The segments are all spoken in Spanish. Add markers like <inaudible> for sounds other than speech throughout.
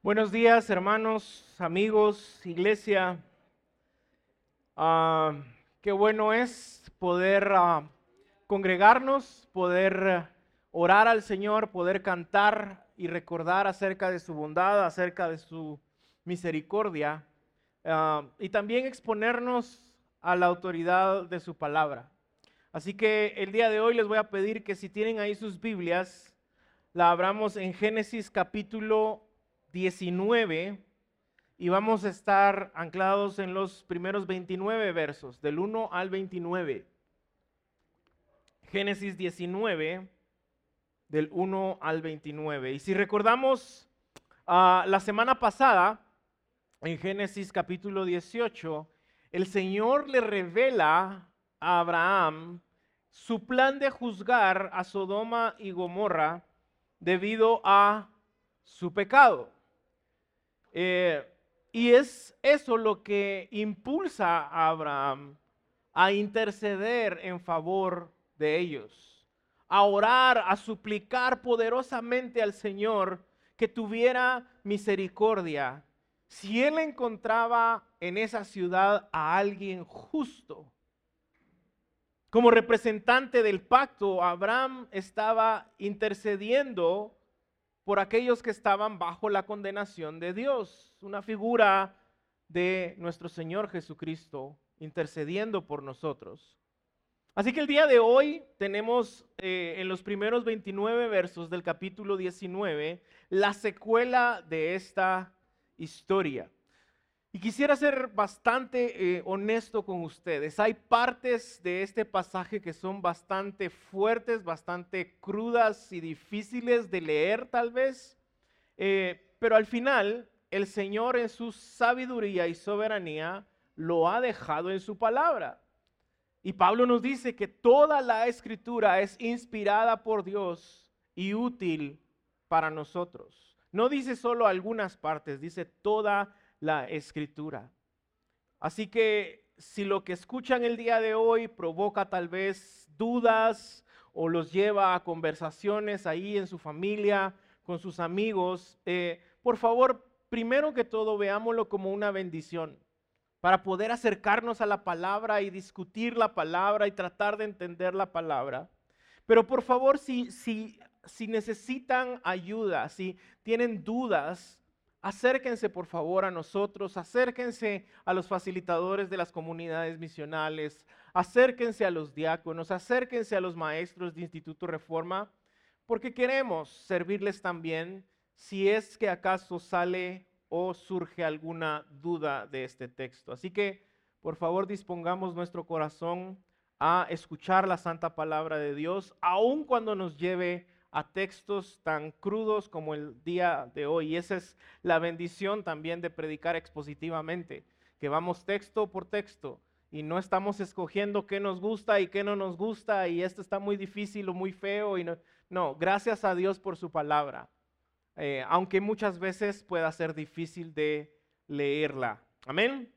Buenos días, hermanos, amigos, iglesia. Ah, qué bueno es poder ah, congregarnos, poder eh, orar al Señor, poder cantar y recordar acerca de su bondad, acerca de su misericordia ah, y también exponernos a la autoridad de su palabra. Así que el día de hoy les voy a pedir que si tienen ahí sus Biblias, la abramos en Génesis capítulo 19 y vamos a estar anclados en los primeros 29 versos, del 1 al 29. Génesis 19, del 1 al 29. Y si recordamos uh, la semana pasada, en Génesis capítulo 18, el Señor le revela a Abraham su plan de juzgar a Sodoma y Gomorra debido a su pecado. Eh, y es eso lo que impulsa a Abraham a interceder en favor de ellos, a orar, a suplicar poderosamente al Señor que tuviera misericordia. Si él encontraba en esa ciudad a alguien justo, como representante del pacto, Abraham estaba intercediendo por aquellos que estaban bajo la condenación de Dios. Una figura de nuestro Señor Jesucristo intercediendo por nosotros. Así que el día de hoy tenemos eh, en los primeros 29 versos del capítulo 19 la secuela de esta historia. Y quisiera ser bastante eh, honesto con ustedes. Hay partes de este pasaje que son bastante fuertes, bastante crudas y difíciles de leer tal vez. Eh, pero al final, el Señor en su sabiduría y soberanía lo ha dejado en su palabra. Y Pablo nos dice que toda la escritura es inspirada por Dios y útil para nosotros. No dice solo algunas partes, dice toda la escritura. Así que si lo que escuchan el día de hoy provoca tal vez dudas o los lleva a conversaciones ahí en su familia, con sus amigos, eh, por favor, primero que todo, veámoslo como una bendición para poder acercarnos a la palabra y discutir la palabra y tratar de entender la palabra. Pero por favor, si, si, si necesitan ayuda, si tienen dudas, acérquense por favor a nosotros, acérquense a los facilitadores de las comunidades misionales, acérquense a los diáconos, acérquense a los maestros de Instituto Reforma, porque queremos servirles también si es que acaso sale o surge alguna duda de este texto. Así que, por favor, dispongamos nuestro corazón a escuchar la santa palabra de Dios, aun cuando nos lleve a textos tan crudos como el día de hoy. Y esa es la bendición también de predicar expositivamente, que vamos texto por texto y no estamos escogiendo qué nos gusta y qué no nos gusta y esto está muy difícil o muy feo. Y no, gracias a Dios por su palabra, eh, aunque muchas veces pueda ser difícil de leerla. Amén.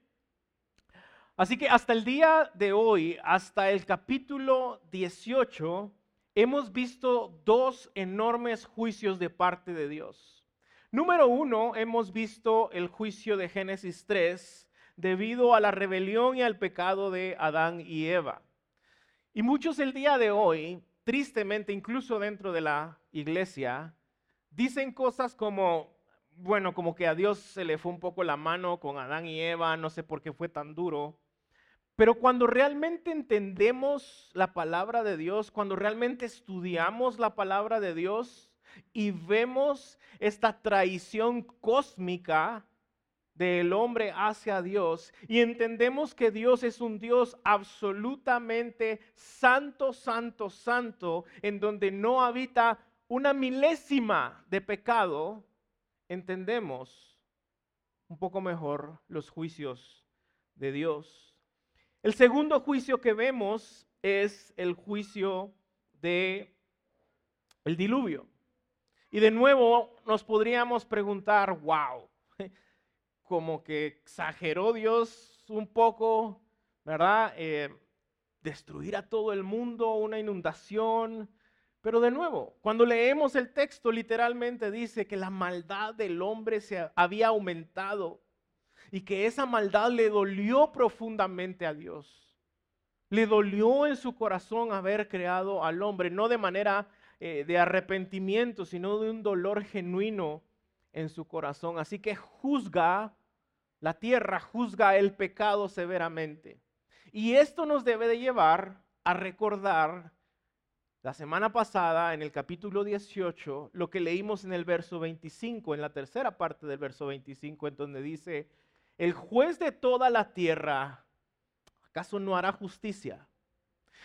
Así que hasta el día de hoy, hasta el capítulo 18, hemos visto dos enormes juicios de parte de Dios. Número uno, hemos visto el juicio de Génesis 3 debido a la rebelión y al pecado de Adán y Eva. Y muchos el día de hoy, tristemente, incluso dentro de la iglesia, dicen cosas como, bueno, como que a Dios se le fue un poco la mano con Adán y Eva, no sé por qué fue tan duro. Pero cuando realmente entendemos la palabra de Dios, cuando realmente estudiamos la palabra de Dios y vemos esta traición cósmica del hombre hacia Dios y entendemos que Dios es un Dios absolutamente santo, santo, santo, en donde no habita una milésima de pecado, entendemos un poco mejor los juicios de Dios. El segundo juicio que vemos es el juicio de el diluvio. Y de nuevo nos podríamos preguntar, wow, <laughs> como que exageró Dios un poco, ¿verdad? Eh, destruir a todo el mundo, una inundación, Pero de nuevo, cuando leemos el texto, literalmente dice que la maldad del hombre se había aumentado y que esa maldad le dolió profundamente a Dios. Le dolió en su corazón haber creado al hombre, no de manera eh, de arrepentimiento, sino de un dolor genuino en su corazón. Así que juzga la tierra, juzga el pecado severamente. Y esto nos debe de llevar a recordar la semana pasada, en el capítulo 18, lo que leímos en el verso 25, en la tercera parte del verso 25, en donde dice, el juez de toda la tierra, ¿acaso no hará justicia?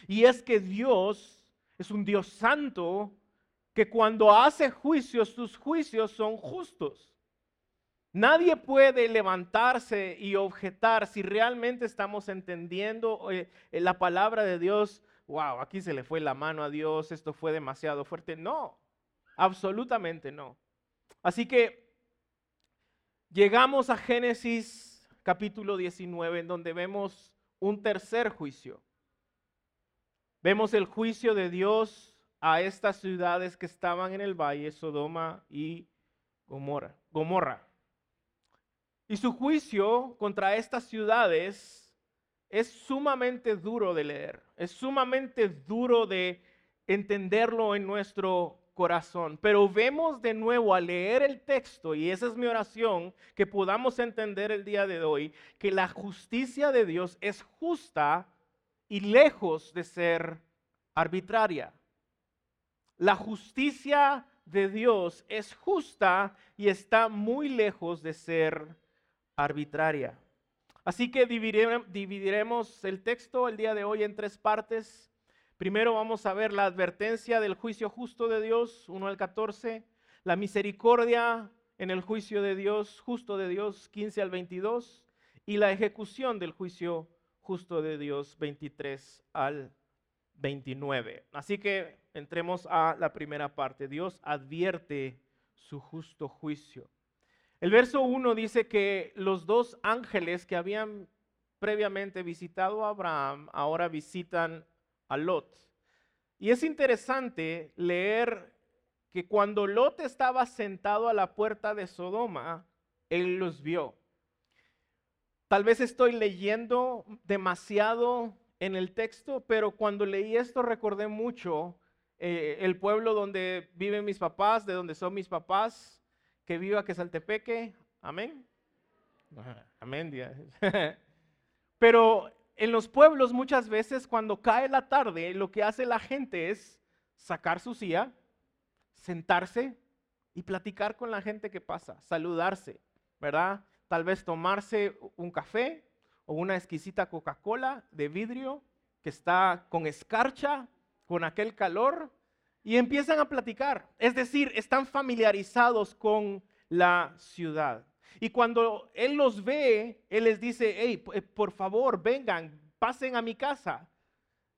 Y es que Dios es un Dios santo que cuando hace juicios, sus juicios son justos. Nadie puede levantarse y objetar si realmente estamos entendiendo eh, la palabra de Dios wow, aquí se le fue la mano a Dios, esto fue demasiado fuerte. No, absolutamente no. Así que llegamos a Génesis capítulo 19, en donde vemos un tercer juicio. Vemos el juicio de Dios a estas ciudades que estaban en el valle, Sodoma y Gomorra. Gomorra. Y su juicio contra estas ciudades es sumamente duro de leer, es sumamente duro de entenderlo en nuestro corazón. Pero vemos de nuevo al leer el texto, y esa es mi oración, que podamos entender el día de hoy, que la justicia de Dios es justa y lejos de ser arbitraria. La justicia de Dios es justa y está muy lejos de ser arbitraria. Así que dividiremos el texto el día de hoy en tres partes. Primero vamos a ver la advertencia del juicio justo de Dios, 1 al 14, la misericordia en el juicio de Dios, justo de Dios, 15 al 22, y la ejecución del juicio justo de Dios, 23 al 29. Así que entremos a la primera parte. Dios advierte su justo juicio. El verso 1 dice que los dos ángeles que habían previamente visitado a Abraham ahora visitan a Lot. Y es interesante leer que cuando Lot estaba sentado a la puerta de Sodoma, él los vio. Tal vez estoy leyendo demasiado en el texto, pero cuando leí esto recordé mucho eh, el pueblo donde viven mis papás, de donde son mis papás, que viva que Saltepeque. Amén. Amén. <laughs> Pero en los pueblos muchas veces cuando cae la tarde, lo que hace la gente es sacar su silla, sentarse y platicar con la gente que pasa, saludarse, ¿verdad? Tal vez tomarse un café o una exquisita Coca-Cola de vidrio que está con escarcha, con aquel calor, y empiezan a platicar. Es decir, están familiarizados con la ciudad. Y cuando Él los ve, Él les dice, hey, eh, por favor, vengan, pasen a mi casa.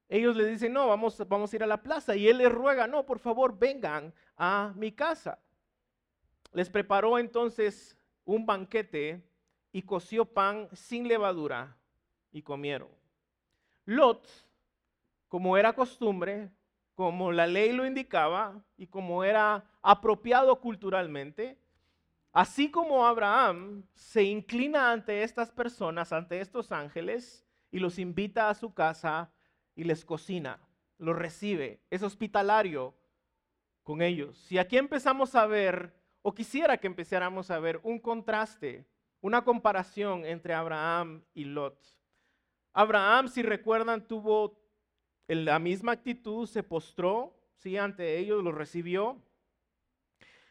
Ellos le dicen, no, vamos, vamos a ir a la plaza. Y Él les ruega, no, por favor, vengan a mi casa. Les preparó entonces un banquete y coció pan sin levadura y comieron. Lot, como era costumbre, como la ley lo indicaba y como era apropiado culturalmente, así como Abraham se inclina ante estas personas, ante estos ángeles, y los invita a su casa y les cocina, los recibe, es hospitalario con ellos. Y aquí empezamos a ver, o quisiera que empezáramos a ver un contraste, una comparación entre Abraham y Lot. Abraham, si recuerdan, tuvo la misma actitud se postró, sí, ante ellos, lo recibió.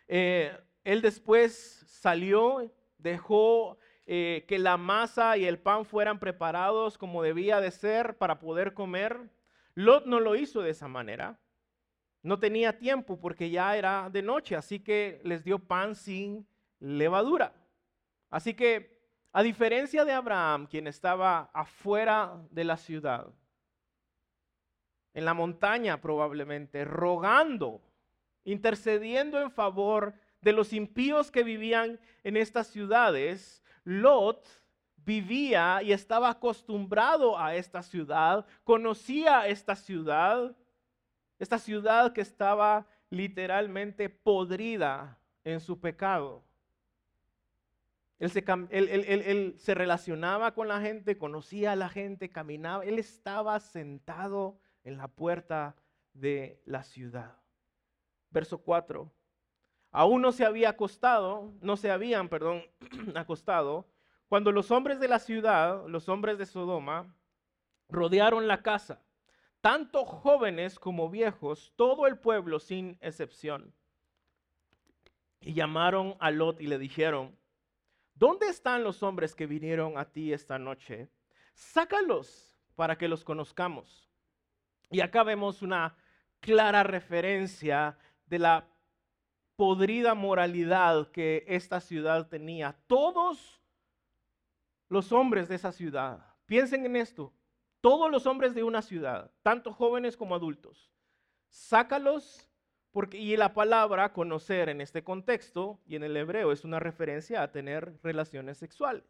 Eh, él después salió, dejó eh, que la masa y el pan fueran preparados como debía de ser para poder comer. Lot no lo hizo de esa manera. No tenía tiempo porque ya era de noche, así que les dio pan sin levadura. Así que, a diferencia de Abraham, quien estaba afuera de la ciudad, en la montaña probablemente, rogando, intercediendo en favor de los impíos que vivían en estas ciudades, Lot vivía y estaba acostumbrado a esta ciudad, conocía esta ciudad Esta ciudad que estaba literalmente podrida en su pecado. Él se, relacionaba con la gente, conocía a la gente, caminaba. Él estaba sentado en la puerta de la ciudad. Verso 4. Aún no se había acostado, no se habían, perdón, <clears throat> acostado, cuando los hombres de la ciudad, los hombres de Sodoma, rodearon la casa, tanto jóvenes como viejos, todo el pueblo sin excepción. Y llamaron a Lot y le dijeron, ¿dónde están los hombres que vinieron a ti esta noche? Sácalos para que los conozcamos. Y acá vemos una clara referencia de la podrida moralidad que esta ciudad tenía. Todos los hombres de esa ciudad, piensen en esto, todos los hombres de una ciudad, tanto jóvenes como adultos, sácalos porque, y la palabra conocer en este contexto y en el hebreo es una referencia a tener relaciones sexuales.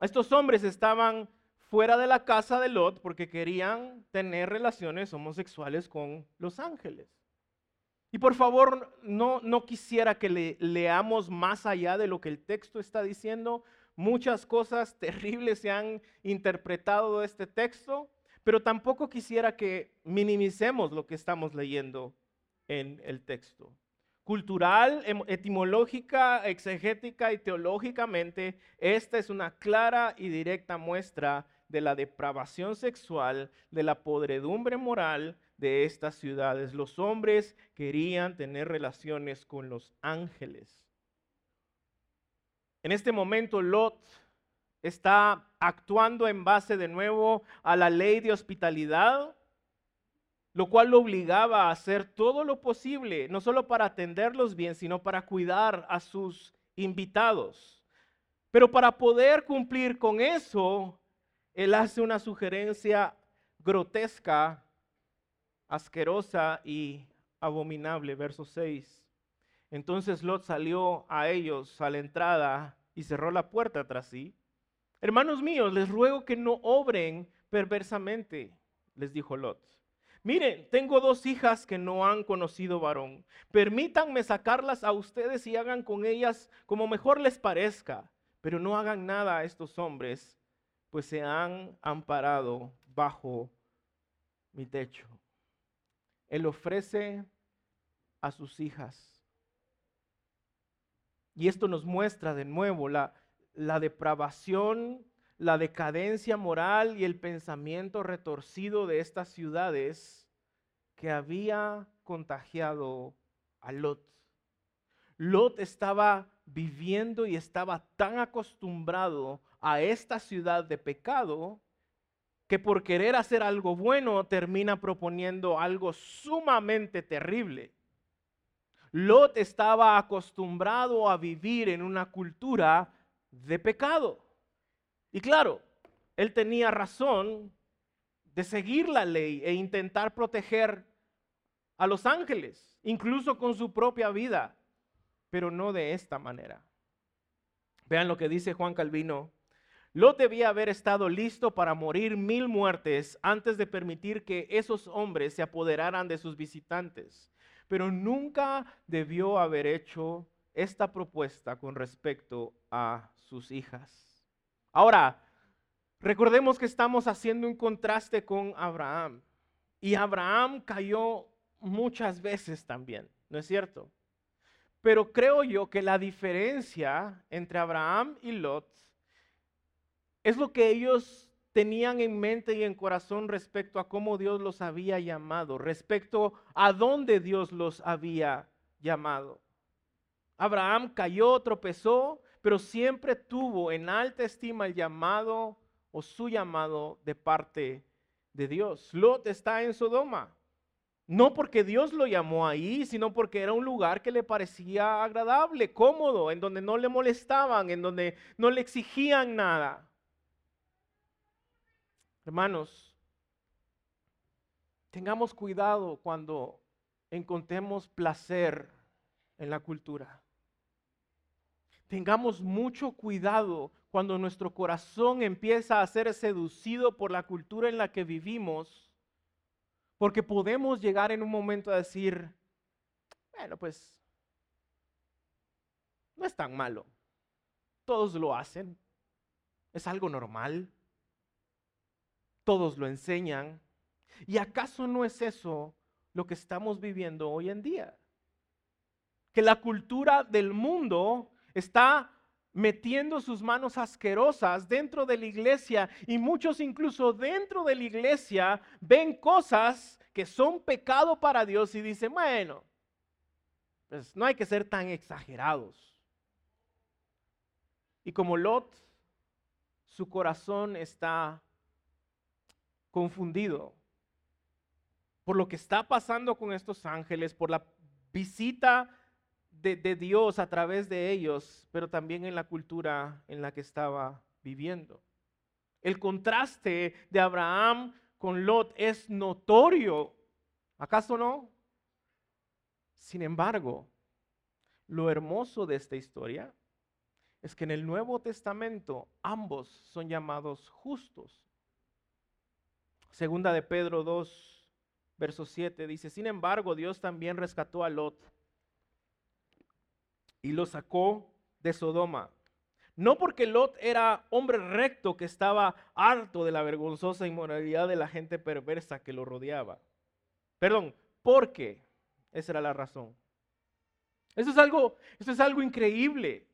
Estos hombres estaban fuera de la casa de Lot porque querían tener relaciones homosexuales con los ángeles. Y por favor, no, no quisiera que le, leamos más allá de lo que el texto está diciendo. Muchas cosas <laughs> terribles se han interpretado de este texto, pero tampoco quisiera que minimicemos lo que estamos leyendo en el texto. Cultural, em, etimológica, exegética y teológicamente, esta es una clara y directa muestra de la depravación sexual, de la podredumbre moral de estas ciudades. Los hombres querían tener relaciones con los ángeles. En este momento Lot está actuando en base de nuevo a la ley de hospitalidad lo cual lo obligaba a hacer todo lo posible, no solo para atenderlos bien, sino para cuidar a sus invitados. Pero para poder cumplir con eso, él hace una sugerencia grotesca, asquerosa y abominable. Verso 6. Entonces Lot salió a ellos a la entrada y cerró la puerta tras sí. Hermanos míos, les ruego que no obren perversamente, les dijo Lot Miren, tengo dos hijas que no han conocido varón. Permítanme sacarlas a ustedes y hagan con ellas como mejor les parezca, pero no hagan nada a estos hombres, pues se han amparado bajo mi techo. Él ofrece a sus hijas. Y esto nos muestra de nuevo la, la depravación la decadencia moral y el pensamiento retorcido de estas ciudades que había contagiado a Lot. Lot estaba viviendo y estaba tan acostumbrado a esta ciudad de pecado que por querer hacer algo bueno termina proponiendo algo sumamente terrible. Lot estaba acostumbrado a vivir en una cultura de pecado. Y claro, él tenía razón de seguir la ley e intentar proteger a los ángeles, incluso con su propia vida, pero no de esta manera. Vean lo que dice Juan Calvino. Lot debía haber estado listo para morir mil muertes antes de permitir que esos hombres se apoderaran de sus visitantes, pero nunca debió haber hecho esta propuesta con respecto a sus hijas. Ahora, recordemos que estamos haciendo un contraste con Abraham. Y Abraham cayó muchas veces también, ¿no es cierto? Pero creo yo que la diferencia entre Abraham y Lot es lo que ellos tenían en mente y en corazón respecto a cómo Dios los había llamado, respecto a dónde Dios los había llamado. Abraham cayó, tropezó, pero siempre tuvo en alta estima el llamado o su llamado de parte de Dios. Lot está en Sodoma. No porque Dios lo llamó ahí, sino porque era un lugar que le parecía agradable, cómodo, en donde no le molestaban, en donde no le exigían nada. Hermanos, tengamos cuidado cuando encontremos placer en la cultura. Tengamos mucho cuidado cuando nuestro corazón empieza a ser seducido por la cultura en la que vivimos, Porque podemos llegar en un momento a decir, bueno, pues no es tan malo. Todos lo hacen. Es algo normal. Todos lo enseñan. ¿Y acaso no es eso lo que estamos viviendo hoy en día? Que la cultura del mundo está metiendo sus manos asquerosas dentro de la iglesia y muchos incluso dentro de la iglesia ven cosas que son pecado para Dios y dicen, bueno, pues no hay que ser tan exagerados. Y como Lot, su corazón está confundido por lo que está pasando con estos ángeles, por la visita de, Dios a través de ellos, pero también en la cultura en la que estaba viviendo. El contraste de Abraham con Lot es notorio, ¿acaso no? Sin embargo, lo hermoso de esta historia es que en el Nuevo Testamento ambos son llamados justos. Segunda de Pedro 2, verso 7 dice, sin embargo, Dios también rescató a Lot y lo sacó de Sodoma. No porque Lot era hombre recto que estaba harto de la vergonzosa inmoralidad de la gente perversa que lo rodeaba. Perdón, porque esa era la razón. Eso es algo, eso es algo increíble,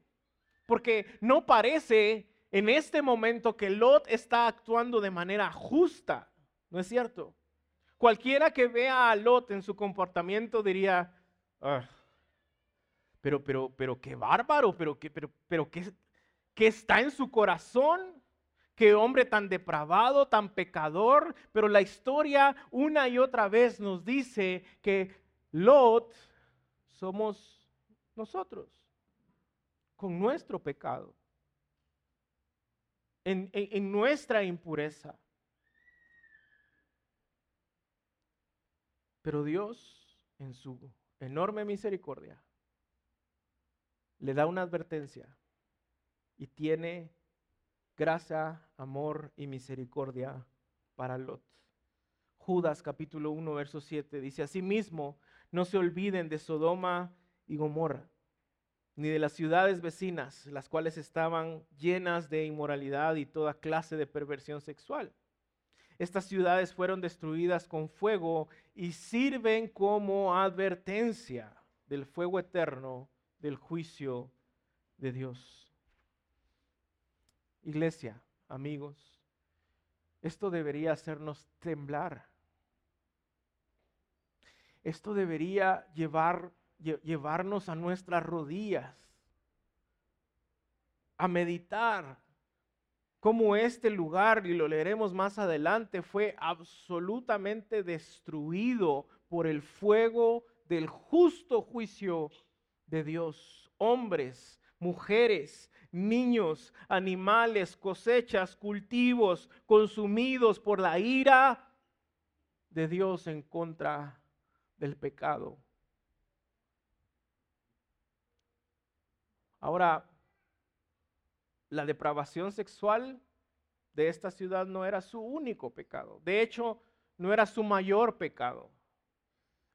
porque no parece en este momento que Lot está actuando de manera justa, ¿no es cierto? Cualquiera que vea a Lot en su comportamiento diría, ah, pero, pero, pero qué bárbaro, pero, qué, pero, pero qué, qué está en su corazón. Qué hombre tan depravado, tan pecador. Pero la historia una y otra vez nos dice que Lot somos nosotros, con nuestro pecado, en, en nuestra impureza. Pero Dios, en su enorme misericordia, le da una advertencia y tiene gracia, amor y misericordia para Lot. Judas capítulo 1, verso 7 dice, asimismo, no se olviden de Sodoma y Gomorra, ni de las ciudades vecinas, las cuales estaban llenas de inmoralidad y toda clase de perversión sexual. Estas ciudades fueron destruidas con fuego y sirven como advertencia del fuego eterno del juicio de Dios. Iglesia, amigos, esto debería hacernos temblar. Esto debería llevar, llevarnos a nuestras rodillas, a meditar cómo este lugar, y lo leeremos más adelante, fue absolutamente destruido por el fuego del justo juicio de Dios. Hombres, mujeres, niños, animales, cosechas, cultivos, consumidos por la ira de Dios en contra del pecado. Ahora, la depravación sexual de esta ciudad no era su único pecado. De hecho, no era su mayor pecado.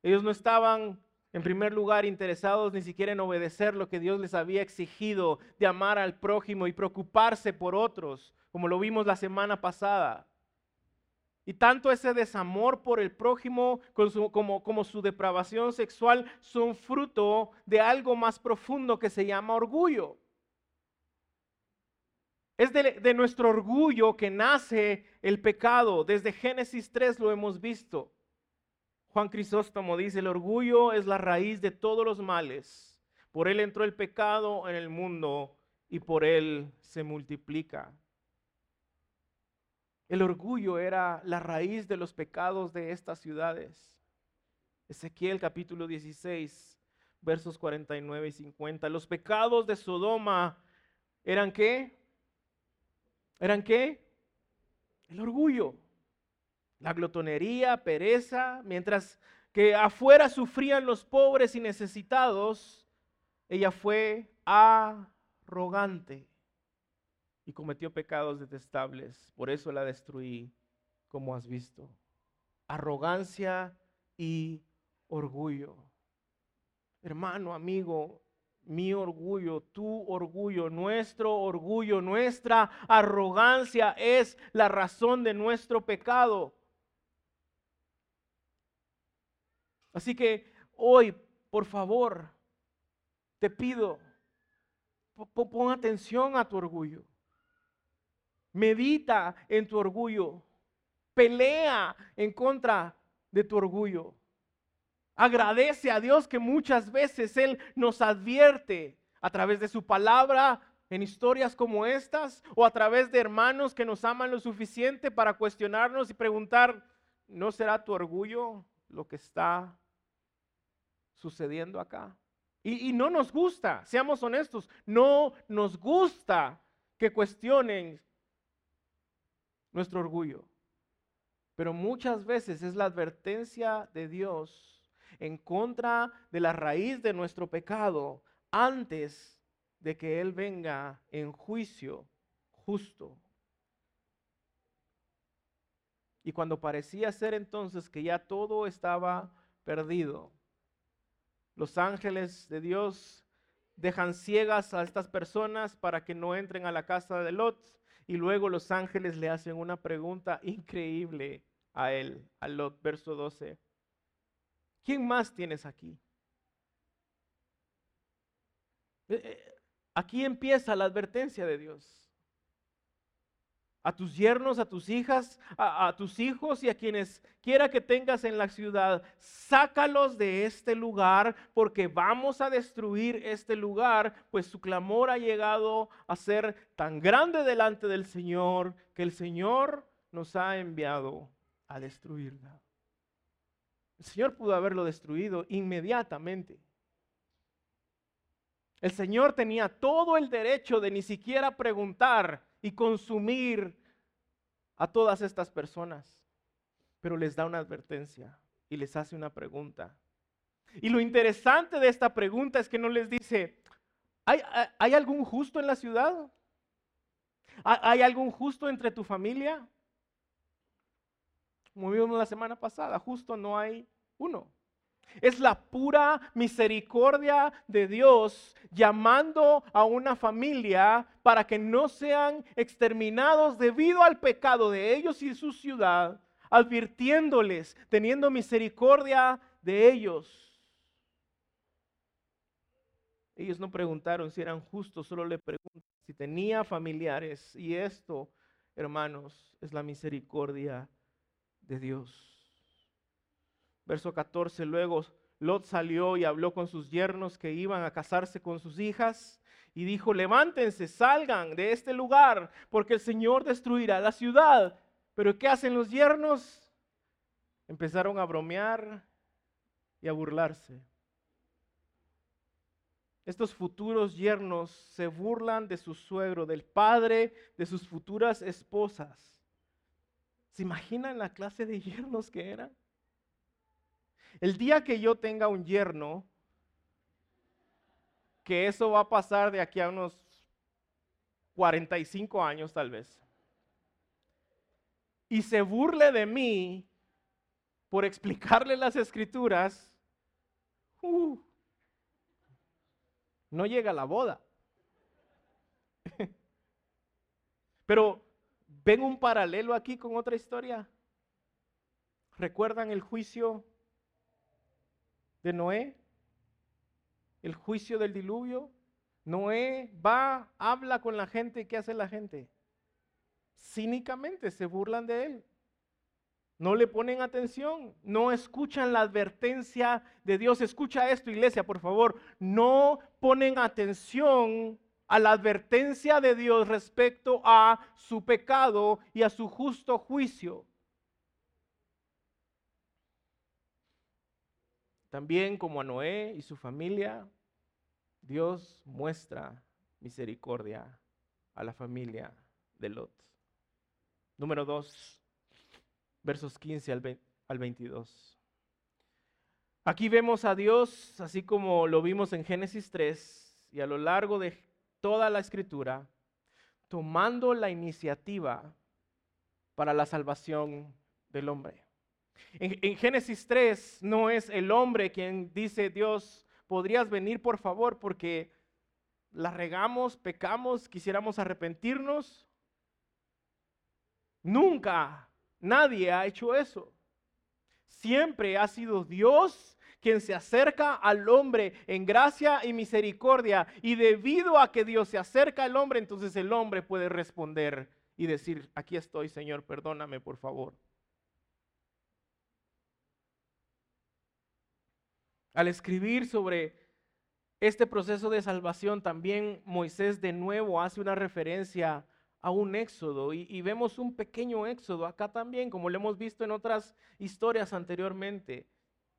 Ellos no estaban en primer lugar, interesados ni siquiera en obedecer lo que Dios les había exigido de amar al prójimo y preocuparse por otros, como lo vimos la semana pasada. Y tanto ese desamor por el prójimo como, su depravación sexual son fruto de algo más profundo que se llama orgullo. Es de, nuestro orgullo que nace el pecado. Desde Génesis 3 lo hemos visto. Juan Crisóstomo dice, el orgullo es la raíz de todos los males. Por él entró el pecado en el mundo y por él se multiplica. El orgullo era la raíz de los pecados de estas ciudades. Ezequiel capítulo 16, versos 49 y 50. Los pecados de Sodoma eran qué? ¿Eran qué? El orgullo la glotonería, pereza, mientras que afuera sufrían los pobres y necesitados, ella fue arrogante y cometió pecados detestables. Por eso la destruí, como has visto. arrogancia y orgullo. Hermano, amigo, mi orgullo, tu orgullo, nuestro orgullo, nuestra arrogancia es la razón de nuestro pecado. Así que hoy, por favor, te pido, pon atención a tu orgullo. Medita en tu orgullo. Pelea en contra de tu orgullo. Agradece a Dios que muchas veces Él nos advierte a través de su palabra en historias como estas o a través de hermanos que nos aman lo suficiente para cuestionarnos y preguntar, ¿no será tu orgullo lo que está sucediendo acá? Y, no nos gusta, seamos honestos, no nos gusta que cuestionen nuestro orgullo. Pero muchas veces es la advertencia de Dios en contra de la raíz de nuestro pecado antes de que Él venga en juicio justo. Y cuando parecía ser entonces que ya todo estaba perdido, los ángeles de Dios dejan ciegas a estas personas para que no entren a la casa de Lot. Y luego los ángeles le hacen una pregunta increíble a él, a Lot, verso 12. ¿Quién más tienes aquí? Eh, eh, aquí empieza la advertencia de Dios. A tus yernos, a tus hijas, a, tus hijos y a quienes quiera que tengas en la ciudad, sácalos de este lugar porque vamos a destruir este lugar, pues su clamor ha llegado a ser tan grande delante del Señor que el Señor nos ha enviado a destruirla. El Señor pudo haberlo destruido inmediatamente. El Señor tenía todo el derecho de ni siquiera preguntar y consumir a todas estas personas, pero les da una advertencia y les hace una pregunta. Y lo interesante de esta pregunta es que no les dice, ¿hay, hay algún justo en la ciudad? ¿Hay algún justo entre tu familia? Como vimos la semana pasada, justo no hay uno. Es la pura misericordia de Dios llamando a una familia para que no sean exterminados debido al pecado de ellos y su ciudad, advirtiéndoles, teniendo misericordia de ellos. Ellos no preguntaron si eran justos, solo le preguntaron si tenía familiares. Y esto, hermanos, es la misericordia de Dios. Verso 14, luego Lot salió y habló con sus yernos que iban a casarse con sus hijas y dijo, levántense, salgan de este lugar, porque el Señor destruirá la ciudad. Pero ¿qué hacen los yernos? Empezaron a bromear y a burlarse. Estos futuros yernos se burlan de su suegro, del padre de sus futuras esposas. ¿Se imaginan la clase de <laughs> yernos que eran? El día que yo tenga un yerno, que eso va a pasar de aquí a unos 45 años tal vez, y se burle de mí por explicarle las escrituras, uh, no llega la boda. <laughs> Pero ven un paralelo aquí con otra historia. ¿Recuerdan el juicio de Noé, el juicio del diluvio. Noé va, habla con la gente ¿qué hace la gente? Cínicamente se burlan de él. No le ponen atención, no escuchan la advertencia de Dios. Escucha esto, iglesia, por favor. No ponen atención a la advertencia de Dios respecto a su pecado y a su justo juicio. También como a Noé y su familia, Dios muestra misericordia a la familia de Lot. Número 2, versos 15 al 22. Aquí vemos a Dios, así como lo vimos en Génesis 3 y a lo largo de toda la escritura, tomando la iniciativa para la salvación del hombre. En, Génesis 3 no es el hombre quien dice, Dios, podrías venir por favor porque la regamos, pecamos, quisiéramos arrepentirnos. Nunca nadie ha hecho eso. Siempre ha sido Dios quien se acerca al hombre en gracia y misericordia. Y debido a que Dios se acerca al hombre, entonces el hombre puede responder y decir, aquí estoy, Señor, perdóname, por favor. Al escribir sobre este proceso de salvación, también Moisés de nuevo hace una referencia a un éxodo y, vemos un pequeño éxodo acá también, como lo hemos visto en otras historias anteriormente.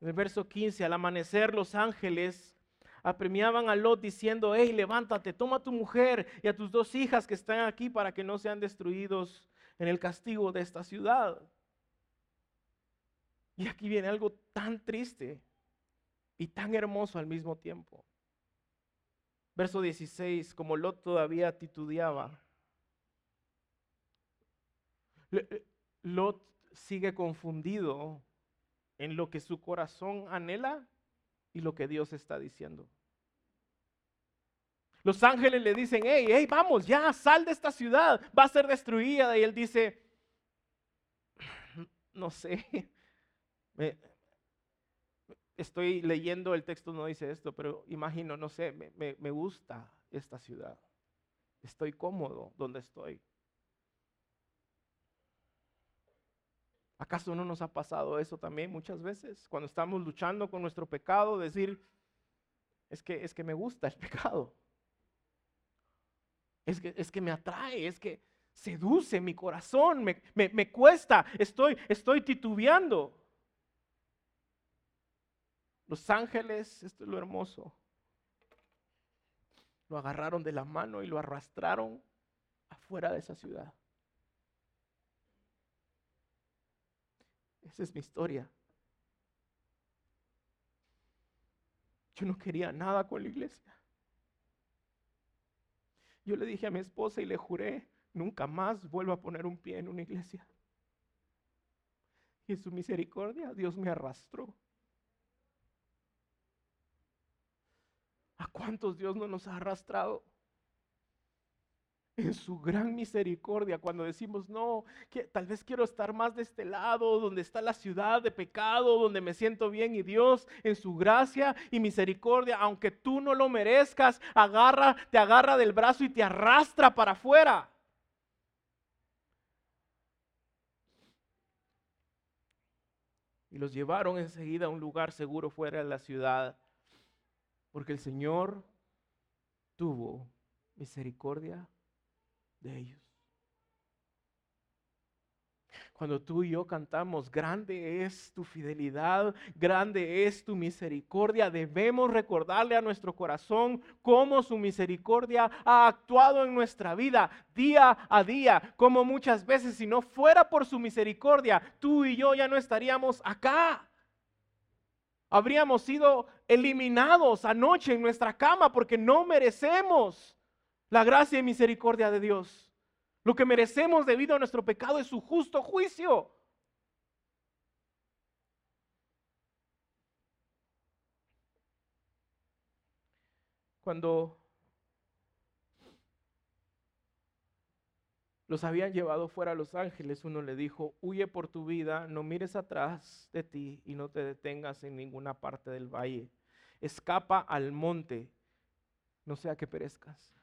En el verso 15, al amanecer los ángeles apremiaban a Lot diciendo, hey, levántate, toma a tu mujer y a tus dos hijas que están aquí para que no sean destruidos en el castigo de esta ciudad. Y aquí viene algo tan triste y tan hermoso al mismo tiempo. Verso 16, como Lot todavía titubeaba, eh, Lot sigue confundido en lo que su corazón anhela y lo que Dios está diciendo. Los ángeles le dicen, hey, hey, vamos, ya, sal de esta ciudad, va a ser destruida. Y él dice, no sé, <laughs> estoy leyendo el texto, no dice esto, pero imagino, no sé, me, gusta esta ciudad. Estoy cómodo donde estoy. ¿Acaso no nos ha pasado eso también muchas veces? Cuando estamos luchando con nuestro pecado, decir, es que, es que me gusta el pecado. Es que, es que me atrae, es que seduce mi corazón, me, me cuesta, estoy, estoy titubeando. Los ángeles, esto es lo hermoso, lo agarraron de la mano y lo arrastraron afuera de esa ciudad. Esa es mi historia. Yo no quería nada con la iglesia. Yo le dije a mi esposa y le juré, nunca más vuelvo a poner un pie en una iglesia. Y en su misericordia Dios me arrastró. ¿A cuántos Dios no nos ha arrastrado? En su gran misericordia, cuando decimos, no, que tal vez quiero estar más de este lado, donde está la ciudad de pecado, donde me siento bien, y Dios en su gracia y misericordia, aunque tú no lo merezcas, agarra, te agarra del brazo y te arrastra para afuera. Y los llevaron enseguida a un lugar seguro fuera de la ciudad, porque el Señor tuvo misericordia de ellos. Cuando tú y yo cantamos, grande es tu fidelidad, grande es tu misericordia, debemos recordarle a nuestro corazón cómo su misericordia ha actuado en nuestra vida día a día, como muchas veces si no fuera por su misericordia, tú y yo ya no estaríamos acá. Habríamos sido eliminados anoche en nuestra cama porque no merecemos la gracia y misericordia de Dios. Lo que merecemos debido a nuestro pecado es su justo juicio. Cuando los habían llevado fuera a los ángeles, uno le dijo, huye por tu vida, no mires atrás de ti y no te detengas en ninguna parte del valle. Escapa al monte, no sea que perezcas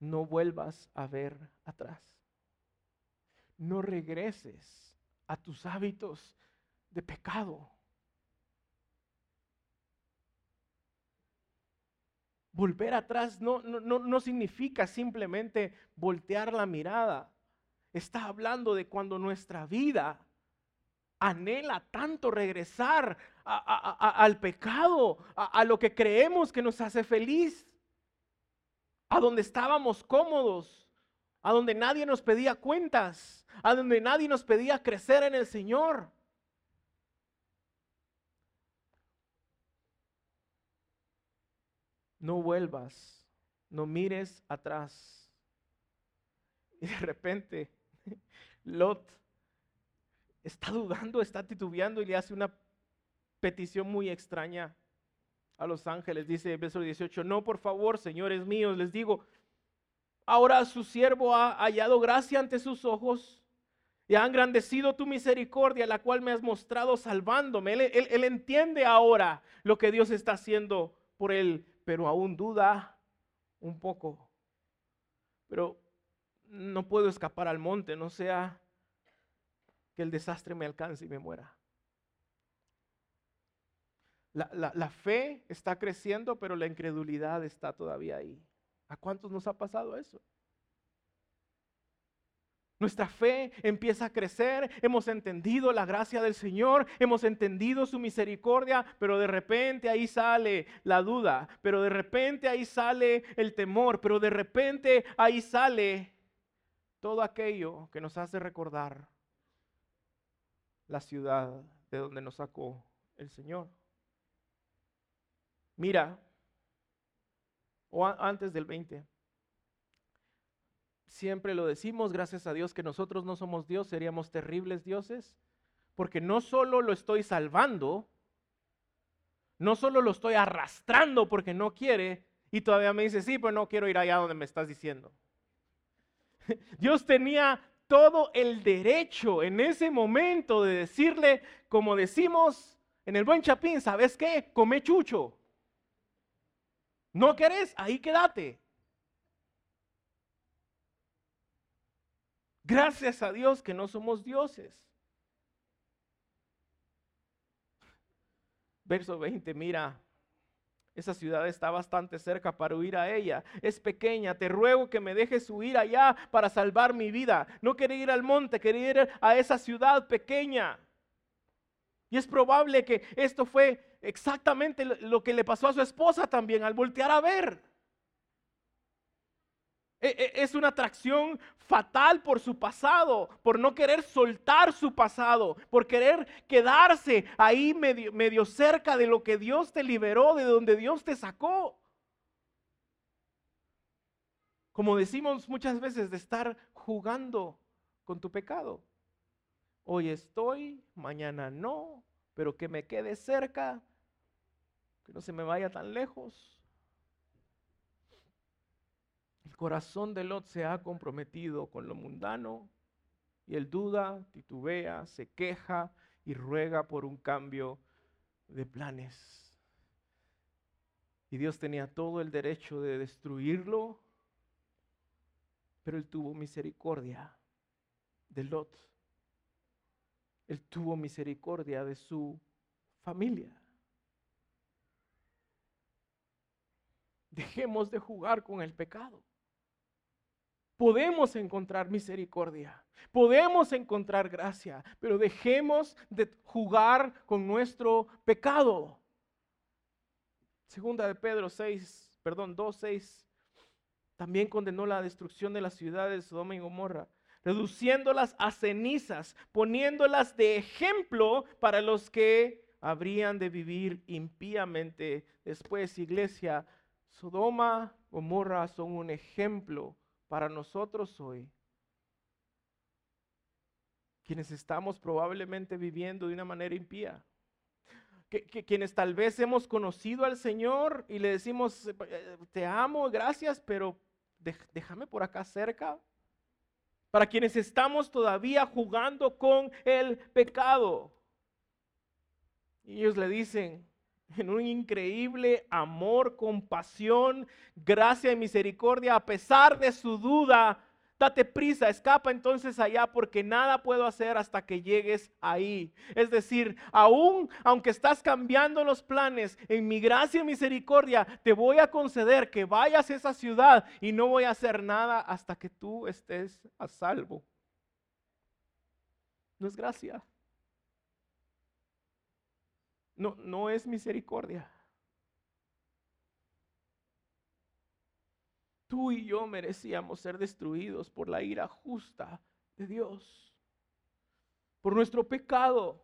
no vuelvas a ver atrás. No regreses a tus hábitos de pecado. Volver atrás no, no, no, significa simplemente voltear la mirada. Está hablando de cuando nuestra vida anhela tanto regresar al pecado, a lo que creemos que nos hace feliz a donde estábamos cómodos, a donde nadie nos pedía cuentas, a donde nadie nos pedía crecer en el Señor. No vuelvas, no mires atrás. Y de repente, <laughs> Lot está dudando, está titubeando y le hace una petición muy extraña a los ángeles. Dice verso 18, no, por favor, señores míos, les digo, ahora su siervo ha hallado gracia ante sus ojos y ha engrandecido tu misericordia, la cual me has mostrado salvándome. Él, él entiende ahora lo que Dios está haciendo por él, pero aún duda un poco. Pero no puedo escapar al monte, no sea que el desastre me alcance y me muera. La, fe está creciendo, pero la incredulidad está todavía ahí. ¿A cuántos nos ha pasado eso? Nuestra fe empieza a crecer, hemos entendido la gracia del Señor, hemos entendido su misericordia, pero de repente ahí sale la duda, pero de repente ahí sale el temor, pero de repente ahí sale todo aquello que nos hace recordar la ciudad de donde nos sacó el Señor. Mira, o antes del 20, siempre lo decimos, gracias a Dios que nosotros no somos Dios, seríamos terribles dioses, porque no solo lo estoy salvando, no solo lo estoy arrastrando porque no quiere, y todavía me dice, sí, pues no quiero ir allá donde me estás diciendo. <laughs> Dios tenía todo el derecho en ese momento de decirle, como decimos en el buen chapín, ¿sabes qué? Come chucho. ¿No querés? Ahí quédate. Gracias a Dios que no somos dioses. Verso 20, mira, esa ciudad está bastante cerca para huir a ella. Es pequeña. Te ruego que me dejes huir allá para salvar mi vida. No quería ir al monte, quería ir a esa ciudad pequeña. Y es probable que esto fue exactamente lo que le pasó a su esposa también al voltear a ver. E, e, es una atracción fatal por su pasado, por no querer soltar su pasado, por querer quedarse ahí medio, medio cerca de lo que Dios te liberó, de donde Dios te sacó. Como decimos muchas veces, de estar jugando con tu pecado. Hoy estoy, mañana no, pero que me quede cerca, que no se me vaya tan lejos. El corazón de Lot se ha comprometido con lo mundano y él duda, titubea, se queja y ruega por un cambio de planes. Y Dios tenía todo el derecho de destruirlo, pero él tuvo misericordia de Lot. Él tuvo misericordia de su familia. Dejemos de jugar con el pecado podemos encontrar misericordia, podemos encontrar gracia, pero dejemos de jugar con nuestro pecado. Segunda de Pedro 6, perdón, 2, 6, también condenó la destrucción de las ciudades de Sodoma y Gomorra, reduciéndolas a cenizas, poniéndolas de ejemplo para los que habrían de vivir impíamente después. Iglesia, Sodoma, Gomorra son un ejemplo para nosotros hoy, quienes estamos probablemente viviendo de una manera impía, que, quienes tal vez hemos conocido al Señor y le decimos, eh, te amo, gracias, pero déjame por acá cerca. Para quienes estamos todavía jugando con el pecado. Ellos le dicen, en un increíble amor, compasión, gracia y misericordia, a pesar de su duda. Date prisa, escapa entonces allá porque nada puedo hacer hasta que llegues ahí. Es decir, aún aunque estás cambiando los planes, en mi gracia y misericordia te voy a conceder que vayas a esa ciudad y no voy a hacer nada hasta que tú estés a salvo. No es gracia no, no es misericordia. Tú y yo merecíamos ser destruidos por la ira justa de Dios, por nuestro pecado.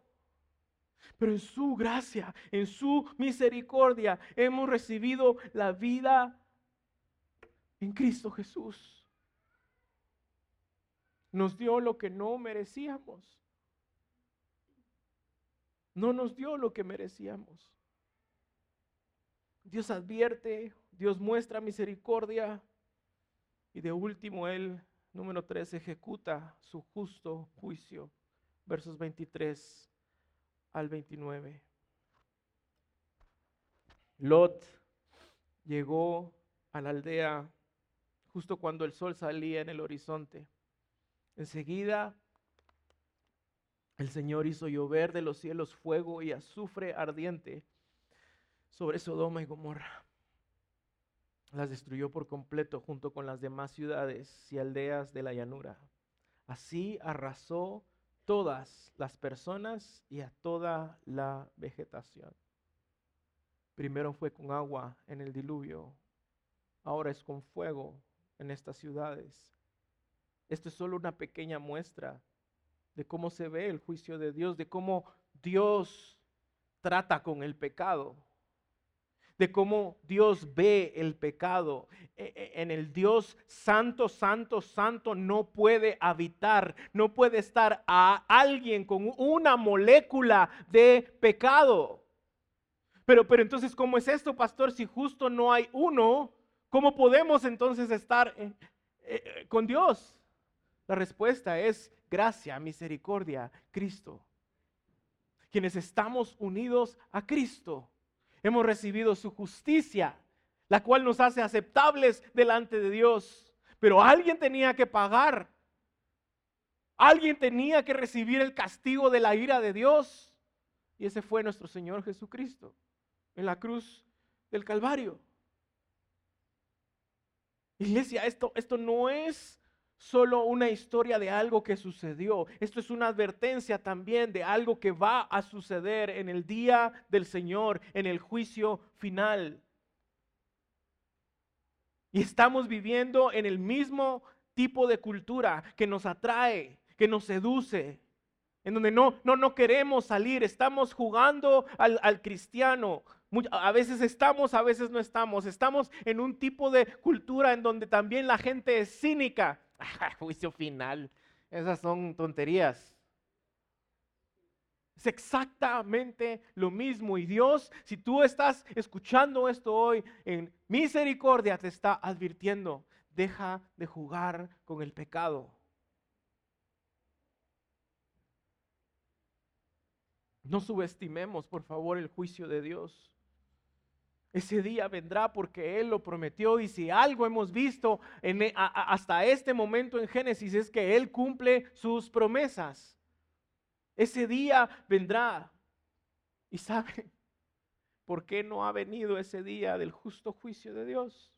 Pero en su gracia, en su misericordia, hemos recibido la vida en Cristo Jesús. Nos dio lo que no merecíamos. no nos dio lo que merecíamos. Dios advierte, Dios muestra misericordia y de último Él, número 3, ejecuta su justo juicio. Versos 23 al 29. Lot llegó a la aldea justo cuando el sol salía en el horizonte. Enseguida el Señor hizo llover de los cielos fuego y azufre ardiente sobre Sodoma y Gomorra. Las destruyó por completo junto con las demás ciudades y aldeas de la llanura. Así arrasó todas las personas y a toda la vegetación. Primero fue con agua en el diluvio, ahora es con fuego en estas ciudades. Esto es solo una pequeña muestra de cómo se ve el juicio de Dios, de cómo Dios trata con el pecado, de cómo Dios ve el pecado. E, e, en el Dios santo, santo, santo no puede habitar, no puede estar a alguien con una molécula de pecado. Pero, pero entonces, ¿cómo es esto, pastor? Si justo no hay uno, ¿cómo podemos entonces estar eh, eh, con Dios? La respuesta es gracia, misericordia, Cristo. Quienes estamos unidos a Cristo, hemos recibido su justicia, la cual nos hace aceptables delante de Dios. Pero alguien tenía que pagar. Alguien tenía que recibir el castigo de la ira de Dios. Y ese fue nuestro Señor Jesucristo en la cruz del Calvario. Iglesia, esto, esto no es solo una historia de algo que sucedió. Esto es una advertencia también de algo que va a suceder en el día del Señor, en el juicio final. Y estamos viviendo en el mismo tipo de cultura que nos atrae, que nos seduce, en donde no, no, no queremos salir, estamos jugando al, al cristiano. A veces estamos, a veces no estamos. Estamos en un tipo de cultura en donde también la gente es cínica <laughs> juicio final. Esas son tonterías. Es exactamente lo mismo. Y Dios, si tú estás escuchando esto hoy, en misericordia te está advirtiendo, deja de jugar con el pecado. No subestimemos, por favor, el juicio de Dios. Ese día vendrá porque Él lo prometió y si algo hemos visto e, hasta este momento en Génesis es que Él cumple sus promesas. Ese día vendrá. ¿Y sabe <laughs> por qué no ha venido ese día del justo juicio de Dios?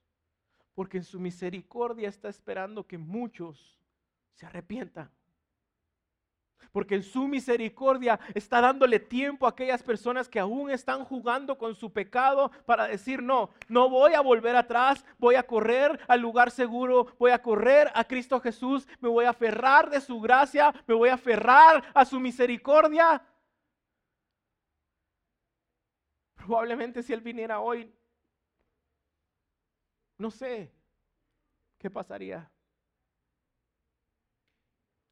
Porque en su misericordia está esperando que muchos se arrepientan porque en su misericordia está dándole tiempo a aquellas personas que aún están jugando con su pecado para decir, no, no voy a volver atrás, voy a correr al lugar seguro, voy a correr a Cristo Jesús, me voy a aferrar de su gracia, me voy a aferrar a su misericordia. Probablemente si Él viniera hoy, no sé qué pasaría.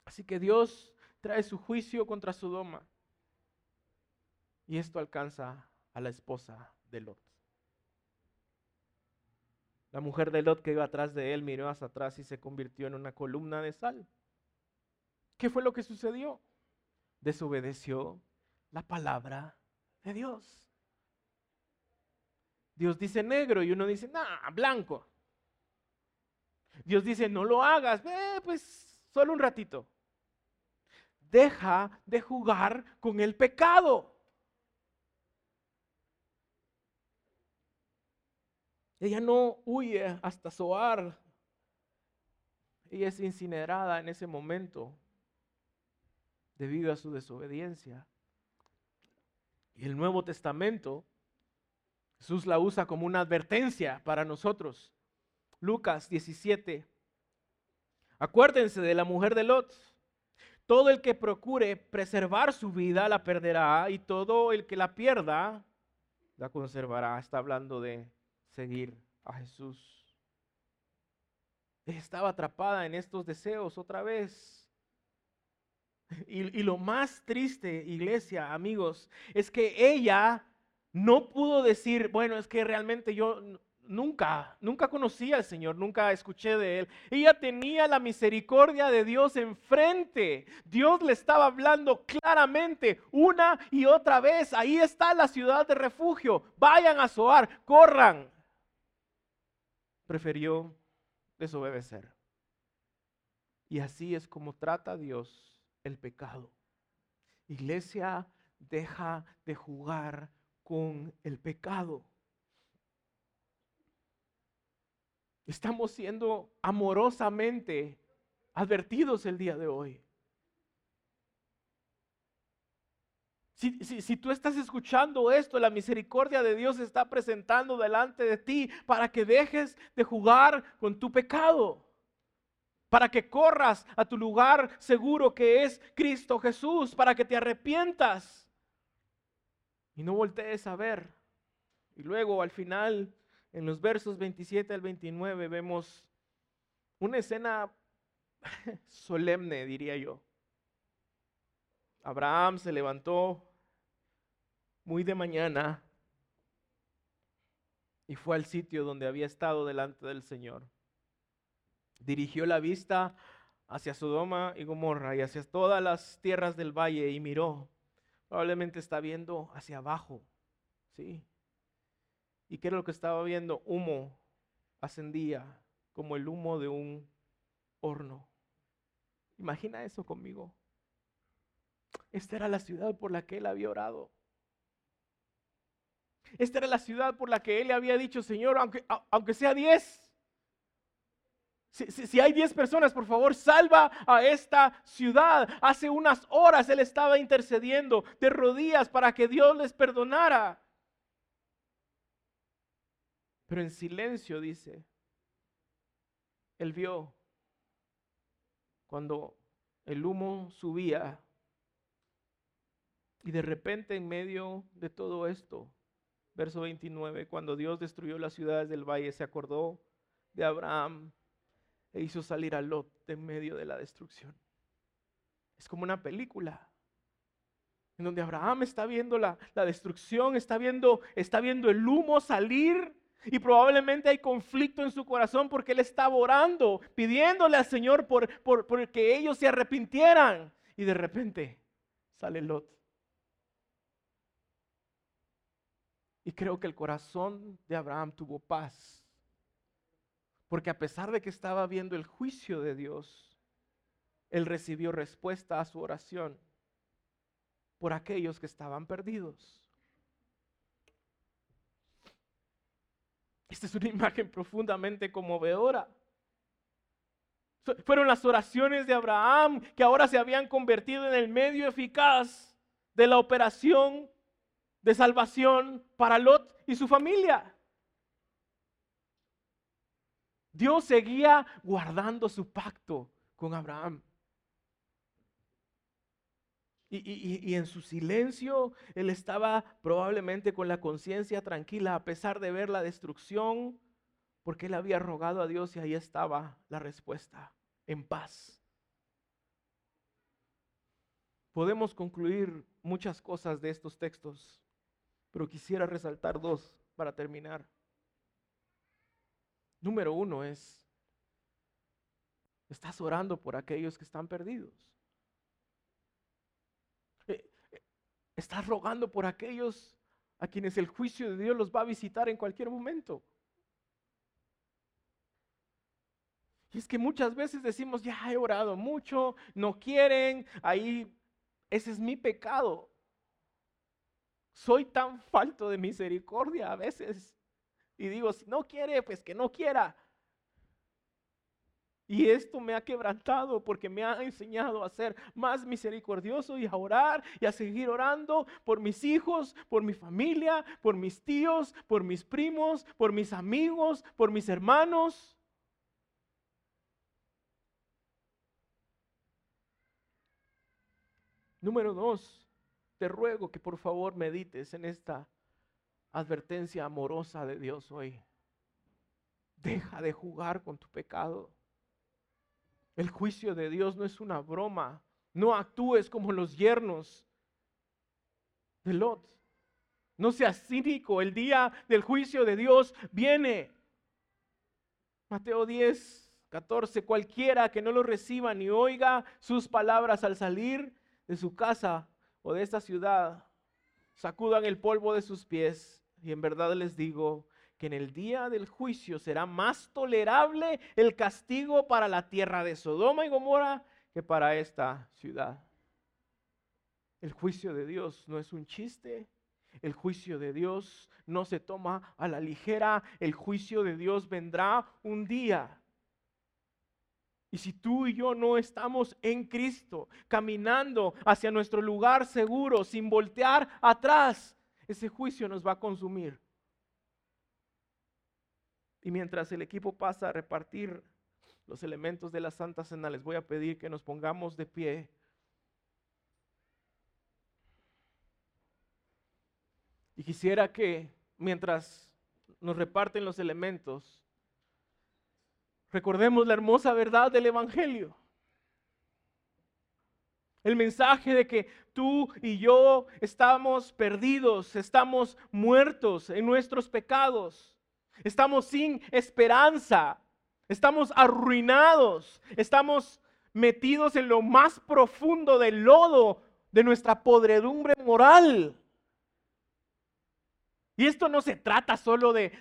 Así que Dios trae su juicio contra Sodoma. Y esto alcanza a la esposa de Lot. La mujer de Lot que iba atrás de él miró hacia atrás y se convirtió en una columna de sal. ¿Qué fue lo que sucedió? Desobedeció la palabra de Dios. Dios dice negro y uno dice, nah, blanco. Dios dice, no lo hagas, eh, pues solo un ratito deja de jugar con el pecado. Ella no huye hasta Zoar. Ella es incinerada en ese momento debido a su desobediencia. Y el Nuevo Testamento, Jesús la usa como una advertencia para nosotros. Lucas 17. Acuérdense de la mujer de Lot. Todo el que procure preservar su vida la perderá y todo el que la pierda la conservará. Está hablando de seguir a Jesús. Estaba atrapada en estos deseos otra vez. Y, y lo más triste, iglesia, amigos, es que ella no pudo decir, bueno, es que realmente yo nunca, nunca conocí al Señor, nunca escuché de Él. Ella tenía la misericordia de Dios enfrente. Dios le estaba hablando claramente una y otra vez. Ahí está la ciudad de refugio. Vayan a Zoar, corran. Prefirió desobedecer. Y así es como trata Dios el pecado. Iglesia, deja de jugar con el pecado. Estamos siendo amorosamente advertidos el día de hoy. Si, tú estás escuchando esto, la misericordia de Dios se está presentando delante de ti para que dejes de jugar con tu pecado, para que corras a tu lugar seguro que es Cristo Jesús, para que te arrepientas y no voltees a ver. Y luego al final en los versos 27 al 29 vemos una escena <laughs> solemne, diría yo. Abraham se levantó muy de mañana y fue al sitio donde había estado delante del Señor. Dirigió la vista hacia Sodoma y Gomorra y hacia todas las tierras del valle y miró. Probablemente está viendo hacia abajo, ¿sí? ¿Y qué era lo que estaba viendo? Humo ascendía como el humo de un horno. Imagina eso conmigo. Esta era la ciudad por la que él había orado. Esta era la ciudad por la que él le había dicho, Señor, aunque, aunque sea diez. Si, si, hay diez personas, por favor, salva a esta ciudad. Hace unas horas él estaba intercediendo de rodillas para que Dios les perdonara pero en silencio dice, él vio cuando el humo subía y de repente en medio de todo esto, verso 29, cuando Dios destruyó las ciudades del valle, se acordó de Abraham e hizo salir a Lot en medio de la destrucción. Es como una película en donde Abraham está viendo la, la destrucción, está viendo, está viendo el humo salir y probablemente hay conflicto en su corazón porque él estaba orando, pidiéndole al Señor por, por, que ellos se arrepintieran. Y de repente sale Lot. Y creo que el corazón de Abraham tuvo paz. Porque a pesar de que estaba viendo el juicio de Dios, él recibió respuesta a su oración por aquellos que estaban perdidos. Esta es una <laughs> imagen profundamente conmovedora. Fueron las oraciones de Abraham que ahora se habían convertido en el medio eficaz de la operación de salvación para Lot y su familia. Dios seguía guardando su pacto con Abraham. Y, en su silencio, él estaba probablemente con la conciencia tranquila a pesar de ver la destrucción, porque él había rogado a Dios y ahí estaba la respuesta, en paz. Podemos concluir muchas cosas de estos textos, pero quisiera resaltar dos para terminar. Número uno es, estás orando por aquellos que están perdidos. Estás rogando por aquellos a quienes el juicio de Dios los va a visitar en cualquier momento. Y es que muchas veces decimos, ya he orado mucho, no quieren, ahí ese es mi pecado. Soy tan falto de misericordia a veces. Y digo, si no quiere, pues que no quiera. Y esto me ha quebrantado porque me ha enseñado a ser más misericordioso y a orar y a seguir orando por mis hijos, por mi familia, por mis tíos, por mis primos, por mis amigos, por mis hermanos. Número dos, te ruego que por favor medites en esta advertencia amorosa de Dios hoy. Deja de jugar con tu pecado. El juicio de Dios no es una broma No actúes como los yernos de Lot. No seas cínico, el día del juicio de Dios viene. Mateo 10, 14, cualquiera que no lo reciba ni oiga sus palabras al salir de su casa o de esta ciudad, sacudan el polvo de sus pies y en verdad les digo que en el día del juicio será más tolerable el castigo para la tierra de Sodoma y Gomorra que para esta ciudad. El juicio de Dios no es un chiste. El juicio de Dios no se toma a la ligera. El juicio de Dios vendrá un día. Y si tú y yo no estamos en Cristo, caminando hacia nuestro lugar seguro, sin voltear atrás, ese juicio nos va a consumir. Y mientras el equipo pasa a repartir los elementos de la Santa Cena, les voy a pedir que nos pongamos de pie. Y quisiera que mientras nos reparten los elementos, recordemos la hermosa verdad del Evangelio. El mensaje de que tú y yo estamos perdidos, estamos muertos en nuestros pecados, estamos sin esperanza, estamos arruinados, estamos metidos en lo más profundo del lodo de nuestra podredumbre moral. Y esto no se trata solo de,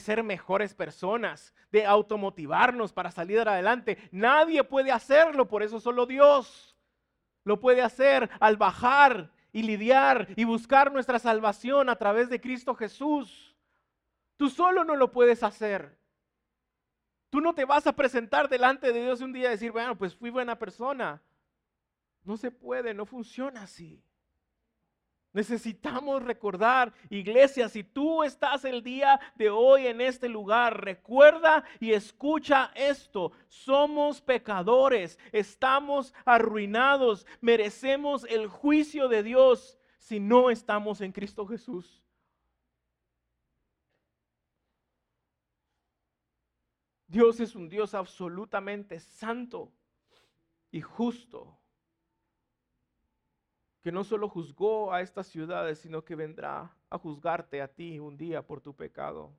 ser mejores personas, de automotivarnos para salir adelante. Nadie puede hacerlo, por eso solo Dios lo puede hacer al bajar y lidiar y buscar nuestra salvación a través de Cristo Jesús. Tú solo no lo puedes hacer. Tú no te vas a presentar delante de Dios un día y decir, bueno, pues fui buena persona. No se puede, no funciona así. Necesitamos recordar, iglesia, si tú estás el día de hoy en este lugar, recuerda y escucha esto. Somos pecadores, estamos arruinados, merecemos el juicio de Dios si no estamos en Cristo Jesús. Dios es un Dios absolutamente santo y justo que no solo juzgó a estas ciudades, sino que vendrá a juzgarte a ti un día por tu pecado.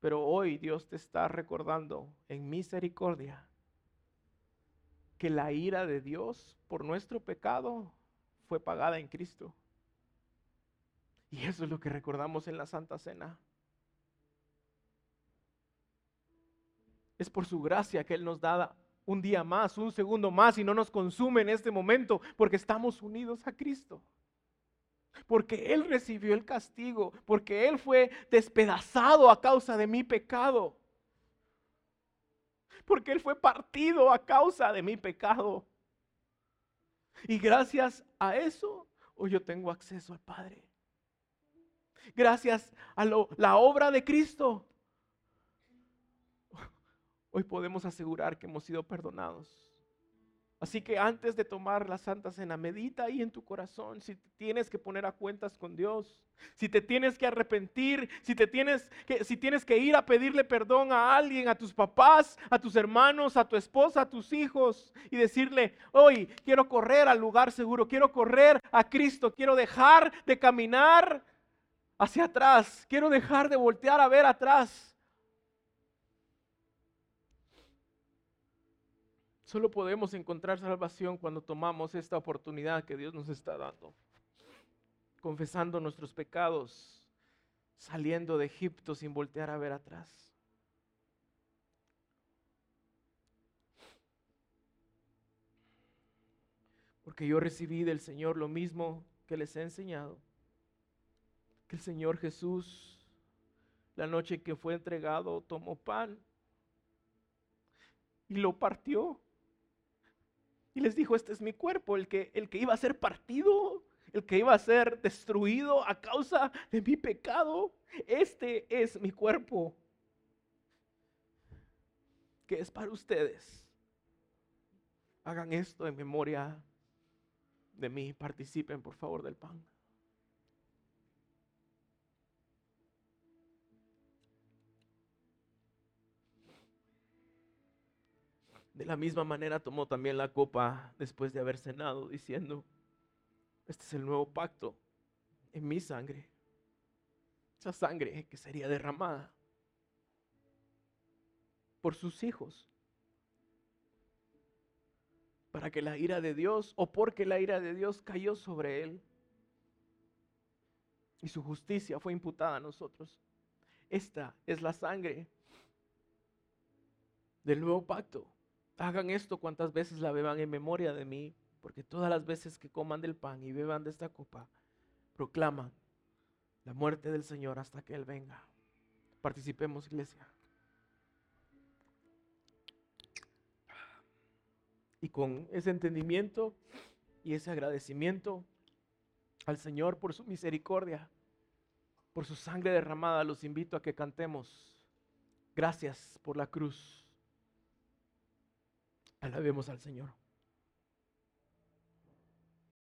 Pero hoy Dios te está recordando en misericordia que la ira de Dios por nuestro pecado fue pagada en Cristo. Y eso es lo que recordamos en la Santa Cena. Es por su gracia que Él nos da un día más, un segundo más y no nos consume en este momento porque estamos unidos a Cristo. Porque Él recibió el castigo, porque Él fue despedazado a causa de mi pecado. Porque Él fue partido a causa de mi pecado. Y gracias a eso, hoy yo tengo acceso al Padre. Gracias a la obra de Cristo, hoy podemos asegurar que hemos sido perdonados. Así que antes de tomar la Santa Cena, medita ahí en tu corazón si tienes que poner a cuentas con Dios, si te tienes que arrepentir, si te tienes que si tienes que ir a pedirle perdón a alguien, a tus papás, a tus hermanos, a tu esposa, a tus hijos y decirle, "Hoy quiero correr al lugar seguro, quiero correr a Cristo, quiero dejar de caminar hacia atrás, quiero dejar de voltear a ver atrás." Solo podemos encontrar salvación cuando tomamos esta oportunidad que Dios nos está dando, confesando nuestros pecados, saliendo de Egipto sin voltear a ver atrás. Porque yo recibí del Señor lo mismo que les he enseñado, que el Señor Jesús, la noche que fue entregado, tomó pan y lo partió y les dijo, este es mi cuerpo, el que, el que iba a ser partido, el que iba a ser destruido a causa de mi pecado. Este es mi cuerpo, que es para ustedes. Hagan esto en memoria de mí. Participen, por favor, del pan. De la misma manera tomó también la copa después de haber cenado, diciendo, este es el nuevo pacto en mi sangre, esa sangre que sería derramada por sus hijos, para que la ira de Dios, o porque la ira de Dios cayó sobre él, y su justicia fue imputada a nosotros. Esta es la sangre del nuevo pacto. Hagan esto cuantas veces la beban en memoria de mí, porque todas las veces que coman del pan y beban de esta copa, proclaman la muerte del Señor hasta que Él venga. Participemos, iglesia. Y con ese entendimiento y ese agradecimiento al Señor por su misericordia, por su sangre derramada, los invito a que cantemos. Gracias por la cruz. Alabemos al Señor.